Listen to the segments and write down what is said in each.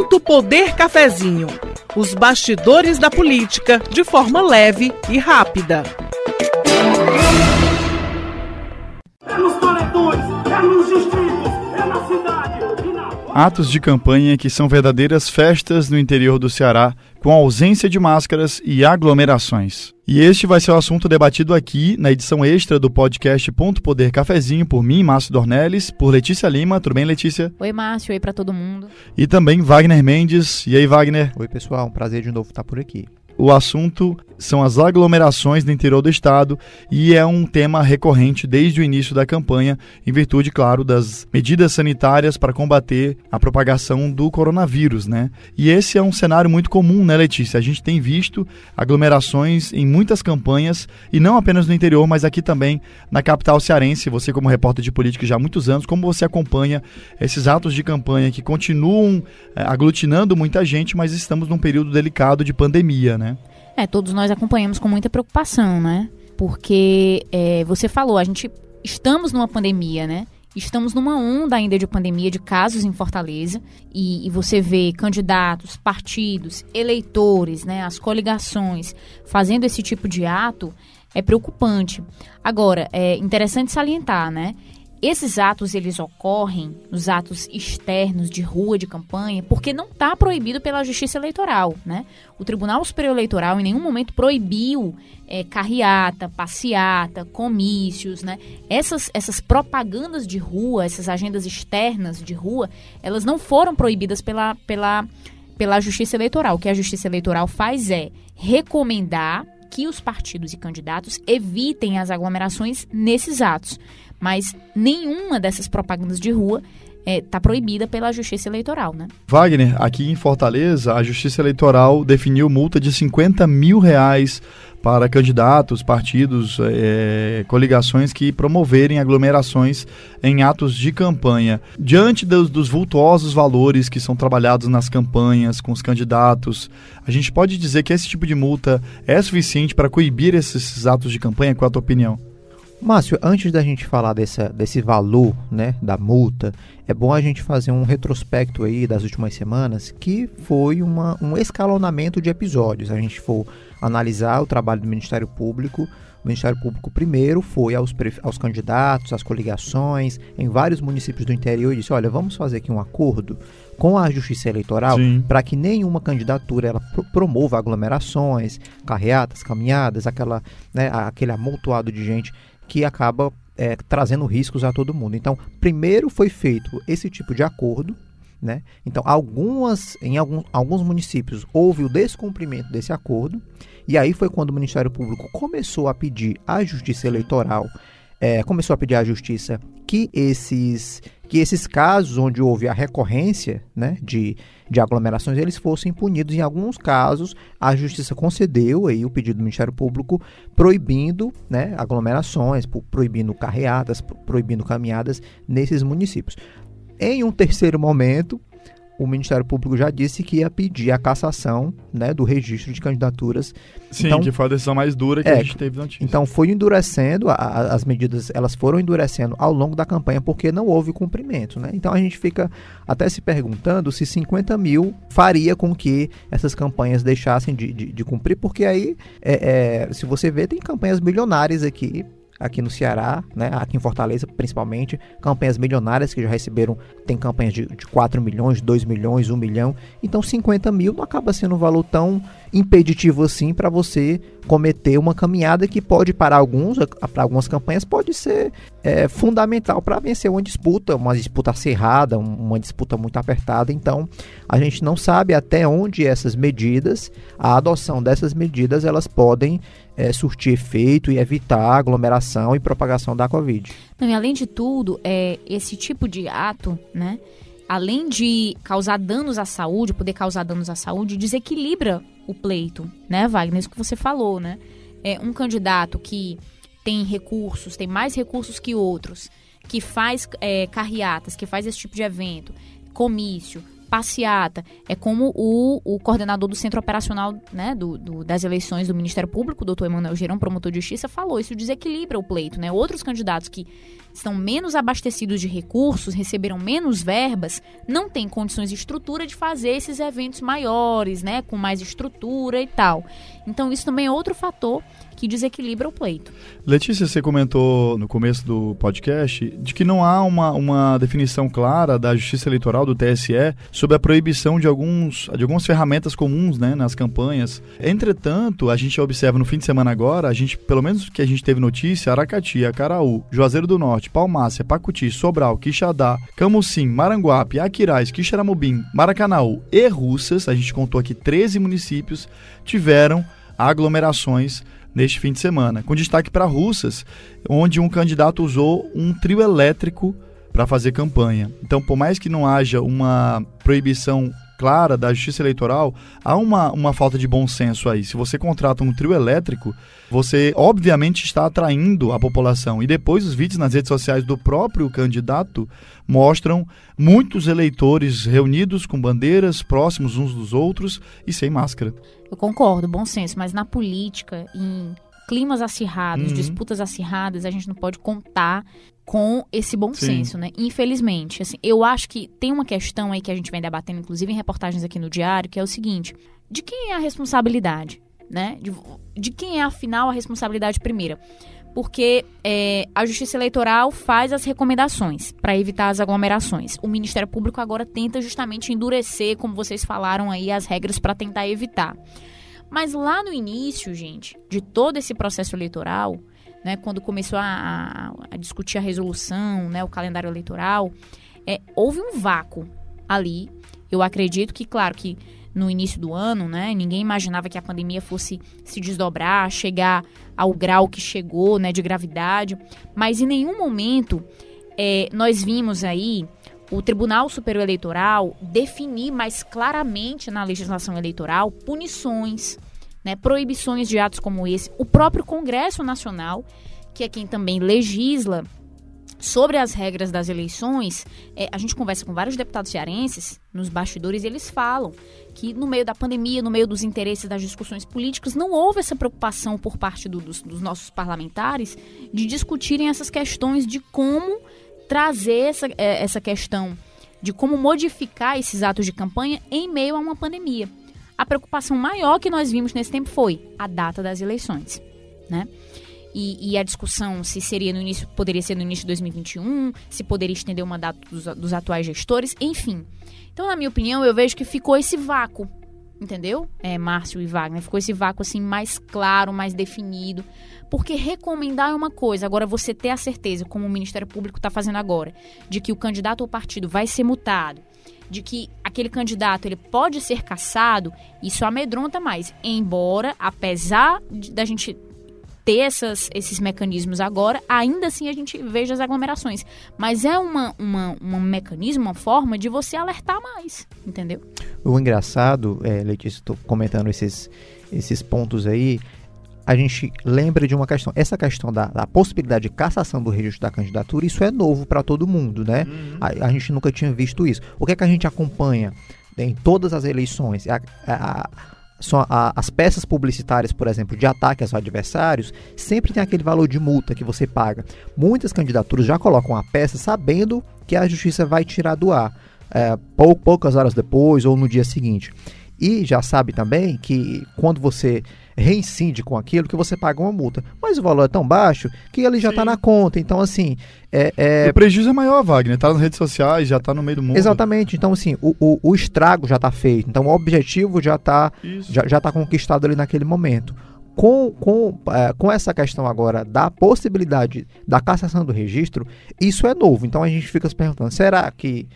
Ponto Poder Cafezinho. Os bastidores da política de forma leve e rápida. É nos paredões, é nos distritos, é na cidade. Atos de campanha que são verdadeiras festas no interior do Ceará, com ausência de máscaras e aglomerações. E este vai ser o assunto debatido aqui na edição extra do podcast Ponto Poder Cafezinho por mim, Márcio Dornelles, por Letícia Lima. Tudo bem, Letícia? Oi, Márcio. Oi para todo mundo. E também Wagner Mendes. E aí, Wagner? Oi, pessoal. Um prazer de novo estar por aqui. O assunto são as aglomerações no interior do estado e é um tema recorrente desde o início da campanha, em virtude, claro, das medidas sanitárias para combater a propagação do coronavírus, né? E esse é um cenário muito comum, né, Letícia? A gente tem visto aglomerações em muitas campanhas e não apenas no interior, mas aqui também na capital cearense. Você, como repórter de política já há muitos anos, como você acompanha esses atos de campanha que continuam é, aglutinando muita gente, mas estamos num período delicado de pandemia, né? É, todos nós acompanhamos com muita preocupação, né? Porque é, você falou, a gente estamos numa pandemia, né? Estamos numa onda ainda de pandemia de casos em Fortaleza e, e, você vê candidatos, partidos, eleitores, né, as coligações fazendo esse tipo de ato é preocupante. Agora, é interessante salientar, né? Esses atos eles ocorrem nos atos externos de rua de campanha porque não está proibido pela Justiça Eleitoral, né? O Tribunal Superior Eleitoral em nenhum momento proibiu é, carreata, passeata, comícios, né? Essas, essas propagandas de rua, essas agendas externas de rua, elas não foram proibidas pela, pela, pela Justiça Eleitoral. O que a Justiça Eleitoral faz é recomendar que os partidos e candidatos evitem as aglomerações nesses atos mas nenhuma dessas propagandas de rua está é, tá proibida pela Justiça Eleitoral, né? Wagner, aqui em Fortaleza, a Justiça Eleitoral definiu multa de 50 mil reais para candidatos, partidos, é, coligações que promoverem aglomerações em atos de campanha. Diante dos, dos vultuosos valores que são trabalhados nas campanhas com os candidatos, a gente pode dizer que esse tipo de multa é suficiente para coibir esses atos de campanha? Qual a tua opinião? Márcio, antes da gente falar dessa, desse valor né, da multa, é bom a gente fazer um retrospecto aí das últimas semanas, que foi uma, um escalonamento de episódios. A gente for analisar o trabalho do Ministério Público, o Ministério Público primeiro foi aos, aos candidatos, às coligações, em vários municípios do interior e disse, olha, vamos fazer aqui um acordo com a Justiça Eleitoral para que nenhuma candidatura ela promova aglomerações, carreatas, caminhadas, aquela, né, aquele amontoado de gente que acaba é, trazendo riscos a todo mundo. Então, primeiro foi feito esse tipo de acordo, né? Então, algumas, em algum, alguns municípios houve o descumprimento desse acordo, e aí foi quando o Ministério Público começou a pedir à Justiça Eleitoral, é, começou a pedir à Justiça que esses que esses casos onde houve a recorrência né, de, de aglomerações, eles fossem punidos. Em alguns casos, a Justiça concedeu aí o pedido do Ministério Público proibindo né, aglomerações, proibindo carreatas, proibindo caminhadas nesses municípios. Em um terceiro momento, o Ministério Público já disse que ia pedir a cassação né, do registro de candidaturas. Sim, então, que foi a decisão mais dura que é, a gente teve notícia. Então foi endurecendo, a, a, as medidas elas foram endurecendo ao longo da campanha porque não houve cumprimento. Né? Então a gente fica até se perguntando se 50 mil faria com que essas campanhas deixassem de, de, de cumprir, porque aí, é, é, se você vê, tem campanhas milionárias aqui aqui no Ceará, né, aqui em Fortaleza principalmente, campanhas milionárias que já receberam, tem campanhas de, de 4 milhões, 2 milhões, 1 milhão, então 50 mil não acaba sendo um valor tão impeditivo assim para você cometer uma caminhada que pode para alguns, para algumas campanhas pode ser é, fundamental para vencer uma disputa, uma disputa acirrada, uma disputa muito apertada. Então a gente não sabe até onde essas medidas, a adoção dessas medidas, elas podem é, surtir efeito e evitar aglomeração e propagação da Covid. Não, e além de tudo, é, esse tipo de ato, né? Além de causar danos à saúde, poder causar danos à saúde, desequilibra o pleito, né, Wagner? Isso que você falou, né? É um candidato que tem recursos, tem mais recursos que outros, que faz é, carreatas, que faz esse tipo de evento, comício, passeata, é como o, o coordenador do Centro Operacional né, do, do, das eleições do Ministério Público, doutor Emanuel Gerão, promotor de justiça, falou, isso desequilibra o pleito, né? Outros candidatos que estão menos abastecidos de recursos, receberam menos verbas, não têm condições e estrutura de fazer esses eventos maiores, né, com mais estrutura e tal. Então isso também é outro fator que desequilibra o pleito. Letícia, você comentou no começo do podcast de que não há uma, uma definição clara da Justiça Eleitoral, do TSE, sobre a proibição de, alguns, de algumas ferramentas comuns né, nas campanhas. Entretanto, a gente observa no fim de semana agora, a gente, pelo menos que a gente teve notícia, Aracati, Acaraú, Juazeiro do Norte, Palmácia, Pacuti, Sobral, Quixadá, Camucim, Maranguape, Aquiraz, Quixeramobim, Maracanaú e Russas, a gente contou aqui 13 municípios, tiveram aglomerações neste fim de semana, com destaque para Russas, onde um candidato usou um trio elétrico para fazer campanha. Então, por mais que não haja uma proibição clara da justiça eleitoral, há uma, uma falta de bom senso aí. Se você contrata um trio elétrico, você obviamente está atraindo a população. E depois os vídeos nas redes sociais do próprio candidato mostram muitos eleitores reunidos com bandeiras, próximos uns dos outros e sem máscara. Eu concordo, bom senso, mas na política, em climas acirrados, uhum. disputas acirradas, a gente não pode contar com esse bom Sim. senso, né? Infelizmente, assim, eu acho que tem uma questão aí que a gente vem debatendo, inclusive em reportagens aqui no diário, que é o seguinte: de quem é a responsabilidade, né? De, de quem é afinal a responsabilidade primeira? Porque é, a Justiça Eleitoral faz as recomendações para evitar as aglomerações. O Ministério Público agora tenta justamente endurecer, como vocês falaram aí, as regras para tentar evitar. Mas lá no início, gente, de todo esse processo eleitoral, né, quando começou a, a, a, discutir a resolução, né, o calendário eleitoral, é, houve um vácuo ali. Eu acredito que, claro, que no início do ano, né, ninguém imaginava que a pandemia fosse se desdobrar, chegar ao grau que chegou, né, de gravidade, mas em nenhum momento é, nós vimos aí o Tribunal Superior Eleitoral definir mais claramente na legislação eleitoral punições, né, proibições de atos como esse. O próprio Congresso Nacional, que é quem também legisla sobre as regras das eleições, é, a gente conversa com vários deputados cearenses nos bastidores e eles falam que no meio da pandemia, no meio dos interesses das discussões políticas, não houve essa preocupação por parte do, dos, dos nossos parlamentares de discutirem essas questões de como trazer essa, é, essa questão de como modificar esses atos de campanha em meio a uma pandemia. A preocupação maior que nós vimos nesse tempo foi a data das eleições, né? E, e, a discussão se seria no início, poderia ser no início de 2021, se poderia estender o mandato dos, dos atuais gestores, enfim. Então, na minha opinião, eu vejo que ficou esse vácuo, entendeu? É, Márcio e Wagner, ficou esse vácuo assim mais claro, mais definido. Porque recomendar é uma coisa, agora você ter a certeza, como o Ministério Público está fazendo agora, de que o candidato ao partido vai ser multado, de que aquele candidato ele pode ser caçado, isso amedronta mais. Embora, apesar da gente ter essas, esses mecanismos agora, ainda assim a gente veja as aglomerações. Mas é uma, uma, um mecanismo, uma forma de você alertar mais, entendeu? O engraçado, é, Letícia, estou comentando esses, esses pontos aí, a gente lembra de uma questão. Essa questão da, da, possibilidade de cassação do registro da candidatura, isso é novo para todo mundo, né? Uhum. A, a, gente nunca tinha visto isso. O que é que a gente acompanha em todas as eleições? A, a, são as peças publicitárias, por exemplo, de ataque aos adversários, sempre tem aquele valor de multa que você paga. Muitas candidaturas já colocam a peça sabendo que a justiça vai tirar do ar é, pou, poucas horas depois ou no dia seguinte. E já sabe também que quando você reincide com aquilo, que você paga uma multa. Mas o valor é tão baixo que ele já está na conta. Então, assim. É, é... O prejuízo é maior, Wagner. Está nas redes sociais, já está no meio do mundo. Exatamente. Então, assim, o, o, o estrago já está feito. Então, o objetivo já está já, já tá conquistado ali naquele momento. Com, com, é, com essa questão agora da possibilidade da cassação do registro, isso é novo. Então a gente fica se perguntando: será que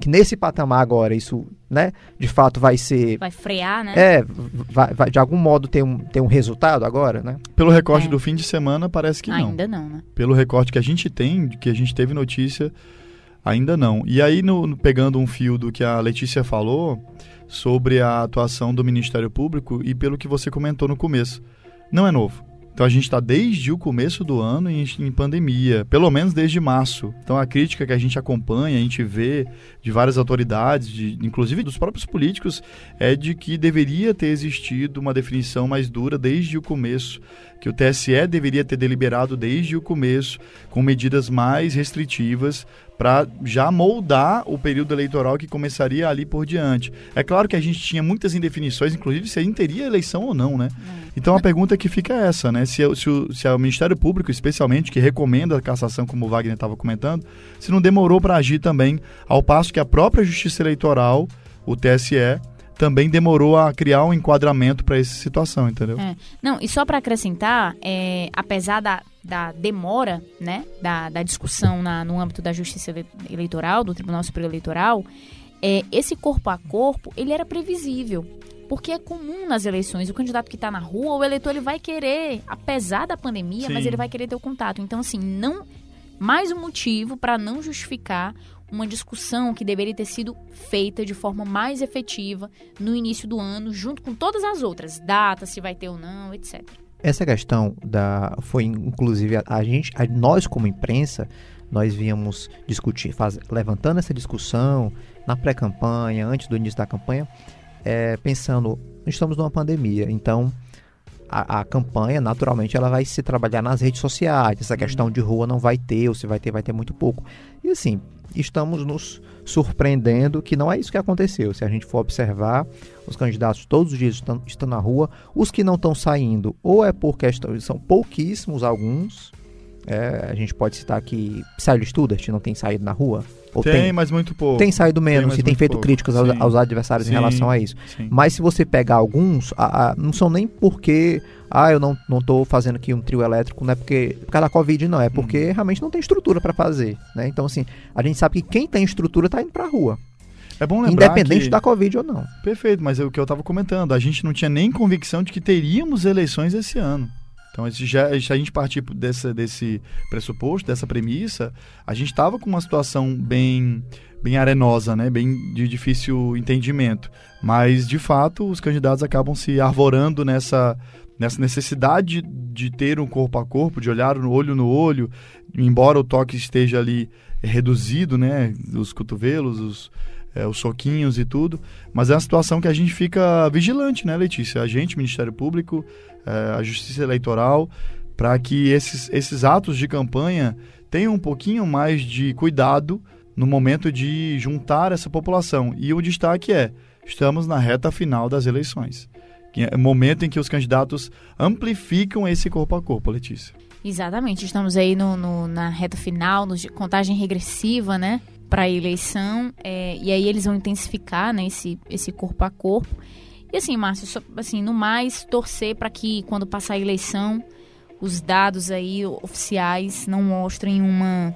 que nesse patamar agora isso, né, de fato vai ser... Vai frear, né? É, vai, vai de algum modo ter um, ter um resultado agora, né? Pelo recorte é. do fim de semana, parece que ainda não. Ainda não, né? Pelo recorte que a gente tem, que a gente teve notícia, ainda não. E aí, no, no, pegando um fio do que a Letícia falou sobre a atuação do Ministério Público e pelo que você comentou no começo, não é novo Então a gente está desde o começo do ano em, em, pandemia, pelo menos desde março. Então a crítica que a gente acompanha, a gente vê de várias autoridades, de, inclusive dos próprios políticos, é de que deveria ter existido uma definição mais dura desde o começo, que o TSE deveria ter deliberado desde o começo, com medidas mais restritivas para já moldar o período eleitoral que começaria ali por diante. É claro que a gente tinha muitas indefinições, inclusive se a gente teria eleição ou não, né? É. Então a pergunta que fica é essa, né? Se, se, o, se é o Ministério Público, especialmente, que recomenda a cassação, como o Wagner estava comentando, se não demorou para agir também, ao passo que a própria Justiça Eleitoral, o TSE, também demorou a criar um enquadramento para essa situação, entendeu? É. Não, e só para acrescentar, é, apesar da, da demora né, da, da discussão na, no âmbito da justiça eleitoral, do Tribunal Superior Eleitoral, é, esse corpo a corpo, ele era previsível. Porque é comum nas eleições, o candidato que está na rua, o eleitor ele vai querer, apesar da pandemia, Sim. mas ele vai querer ter o contato. Então, assim, não mais um motivo para não justificar uma discussão que deveria ter sido feita de forma mais efetiva no início do ano, junto com todas as outras, datas, se vai ter ou não, etc. Essa questão da foi inclusive a, a gente, a, nós como imprensa, nós víamos discutir, faz, levantando essa discussão na pré-campanha, antes do início da campanha, é, pensando, estamos numa pandemia, então a, a, campanha, naturalmente, ela vai se trabalhar nas redes sociais. Essa questão de rua não vai ter, ou se vai ter, vai ter muito pouco. E assim, estamos nos surpreendendo que não é isso que aconteceu. Se a gente for observar, os candidatos todos os dias estão, estão na rua, os que não estão saindo, ou é por questão, são pouquíssimos alguns. É, a gente pode citar que Sérgio Studart não tem saído na rua. Ou tem, tem, mas muito pouco. Tem saído menos tem, e tem feito pouco. críticas aos, aos, adversários sim, em relação a isso. Sim. Mas se você pegar alguns, a, a, não são nem porque ah, eu não, não tô fazendo aqui um trio elétrico, não é porque por causa da Covid, não, é porque uhum. realmente não tem estrutura para fazer, né? Então, assim, a gente sabe que quem tem estrutura tá indo pra rua. É bom lembrar Independente que... da Covid ou não. Perfeito, mas é o que eu estava comentando. A gente não tinha nem convicção de que teríamos eleições esse ano. Então, já, se a gente partir desse, desse pressuposto, dessa premissa, a gente estava com uma situação bem, bem arenosa, né? bem de difícil entendimento. Mas, de fato, os candidatos acabam se arvorando nessa, nessa necessidade de ter um corpo a corpo, de olhar no olho no olho, embora o toque esteja ali reduzido, né, os cotovelos, os, é, os soquinhos e tudo, mas é uma situação que a gente fica vigilante, né, Letícia? A gente, Ministério Público, é, a Justiça Eleitoral, para que esses, esses atos de campanha tenham um pouquinho mais de cuidado no momento de juntar essa população. E o destaque é: estamos na reta final das eleições. É o momento em que os candidatos amplificam esse corpo a corpo, Letícia. Exatamente, estamos aí no, no na reta final, no, contagem regressiva, né, para a eleição, é, e aí eles vão intensificar, né, esse, esse corpo a corpo. E assim, Márcio, só, assim, no mais, torcer para que quando passar a eleição, os dados aí oficiais não mostrem uma,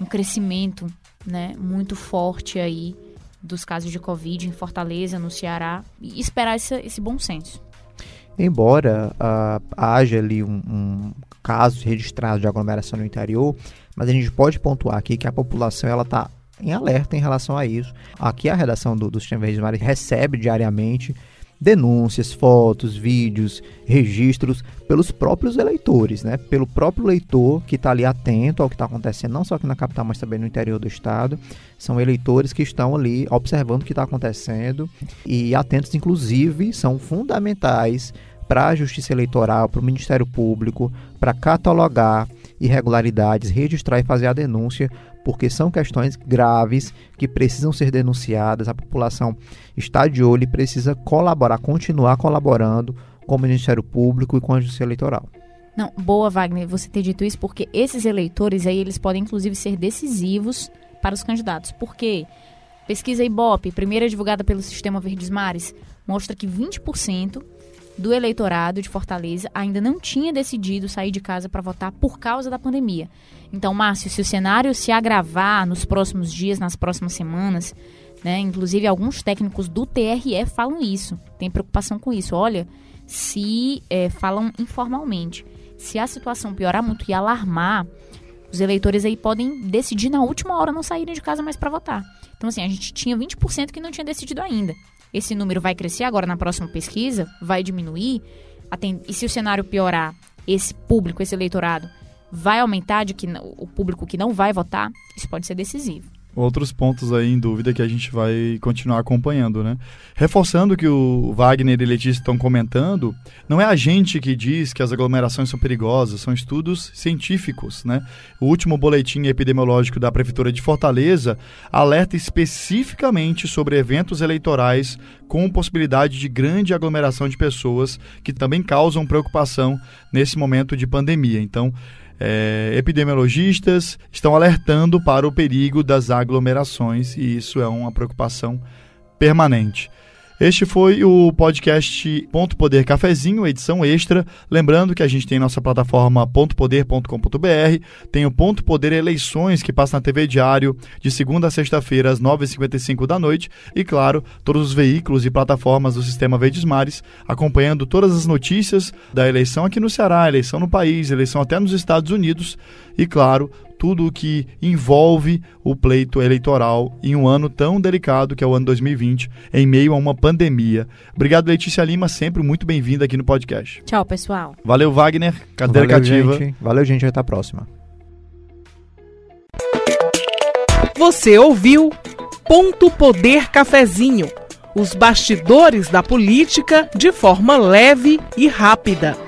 um crescimento, né, muito forte aí dos casos de Covid em Fortaleza, no Ceará, e esperar esse, esse bom senso. Embora uh, haja ali um, um caso registrado de aglomeração no interior, mas a gente pode pontuar aqui que a população ela está em alerta em relação a isso. Aqui a redação do, do Sistema Verde Mares recebe diariamente denúncias, fotos, vídeos, registros pelos próprios eleitores, né? Pelo próprio leitor que está ali atento ao que está acontecendo, não só aqui na capital, mas também no interior do estado. São eleitores que estão ali observando o que está acontecendo e atentos, inclusive, são fundamentais para a Justiça Eleitoral, para o Ministério Público, para catalogar irregularidades, registrar e fazer a denúncia, porque são questões graves que precisam ser denunciadas. A população está de olho e precisa colaborar, continuar colaborando com o Ministério Público e com a Justiça Eleitoral. Não, boa, Wagner, você ter dito isso, porque esses eleitores aí, eles podem inclusive ser decisivos para os candidatos. Porque pesquisa Ibope, primeira divulgada pelo Sistema Verdes Mares, mostra que 20% do eleitorado de Fortaleza ainda não tinha decidido sair de casa para votar por causa da pandemia. Então, Márcio, se o cenário se agravar nos próximos dias, nas próximas semanas, né, inclusive alguns técnicos do TRE falam isso, tem preocupação com isso. Olha, se é, falam informalmente, se a situação piorar muito e alarmar, os eleitores aí podem decidir na última hora não saírem de casa mais para votar. Então, assim, a gente tinha 20% que não tinha decidido ainda esse número vai crescer agora na próxima pesquisa, vai diminuir, e se o cenário piorar, esse público, esse eleitorado, vai aumentar de que o público que não vai votar, isso pode ser decisivo outros pontos aí em dúvida que a gente vai continuar acompanhando, né? Reforçando que o Wagner e Letícia estão comentando, não é a gente que diz que as aglomerações são perigosas, são estudos científicos, né? O último boletim epidemiológico da Prefeitura de Fortaleza alerta especificamente sobre eventos eleitorais com possibilidade de grande aglomeração de pessoas que também causam preocupação nesse momento de pandemia. Então, é, epidemiologistas estão alertando para o perigo das aglomerações e isso é uma preocupação permanente. Este foi o podcast Ponto Poder Cafezinho, edição extra. Lembrando que a gente tem nossa plataforma pontopoder.com.br, tem o Ponto Poder Eleições, que passa na TV Diário de segunda a sexta-feira, às 9h55 da noite. E, claro, todos os veículos e plataformas do Sistema Verdes Mares, acompanhando todas as notícias da eleição aqui no Ceará, eleição no país, eleição até nos Estados Unidos. E, claro, tudo o que envolve o pleito eleitoral em um ano tão delicado que é o ano 2020, em meio a uma pandemia. Obrigado, Letícia Lima, sempre muito bem-vinda aqui no podcast. Tchau, pessoal. Valeu, Wagner, cadeira Valeu, cativa. Gente. Valeu, gente, até a próxima. Você ouviu Ponto Poder Cafezinho, os bastidores da política de forma leve e rápida.